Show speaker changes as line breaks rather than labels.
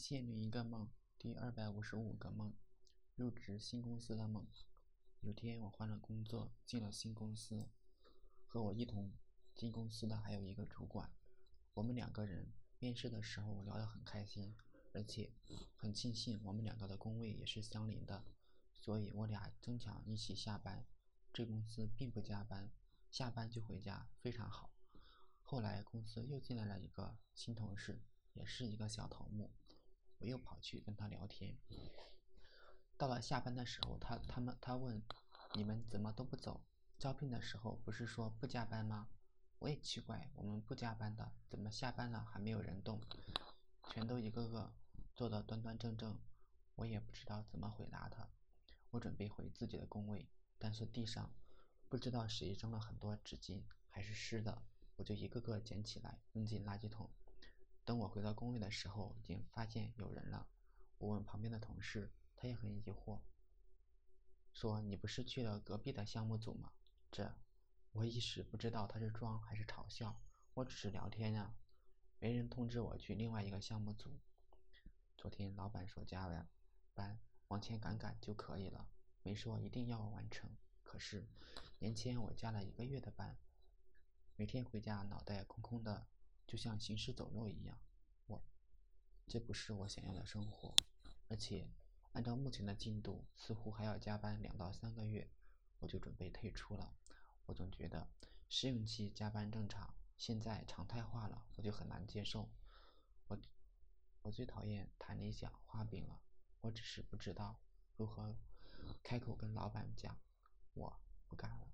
仙女一个梦，第二百五十五个梦，入职新公司的梦。有天我换了工作，进了新公司，和我一同进公司的还有一个主管。我们两个人面试的时候聊得很开心，而且很庆幸我们两个的工位也是相邻的，所以我俩争抢一起下班。这公司并不加班，下班就回家，非常好。后来公司又进来了一个新同事。也是一个小头目，我又跑去跟他聊天。到了下班的时候，他他们他问：“你们怎么都不走？招聘的时候不是说不加班吗？”我也奇怪，我们不加班的，怎么下班了还没有人动？全都一个个坐得端端正正。我也不知道怎么回答他。我准备回自己的工位，但是地上不知道谁扔了很多纸巾，还是湿的，我就一个个捡起来扔进垃圾桶。等我回到工位的时候，已经发现有人了。我问旁边的同事，他也很疑惑，说：“你不是去了隔壁的项目组吗？”这，我一时不知道他是装还是嘲笑。我只是聊天呀，没人通知我去另外一个项目组。昨天老板说加完班往前赶赶就可以了，没说一定要完成。可是年前我加了一个月的班，每天回家脑袋空空的。就像行尸走肉一样，我，这不是我想要的生活，而且按照目前的进度，似乎还要加班两到三个月，我就准备退出了。我总觉得试用期加班正常，现在常态化了，我就很难接受。我，我最讨厌谈理想画饼了，我只是不知道如何开口跟老板讲，我不干了。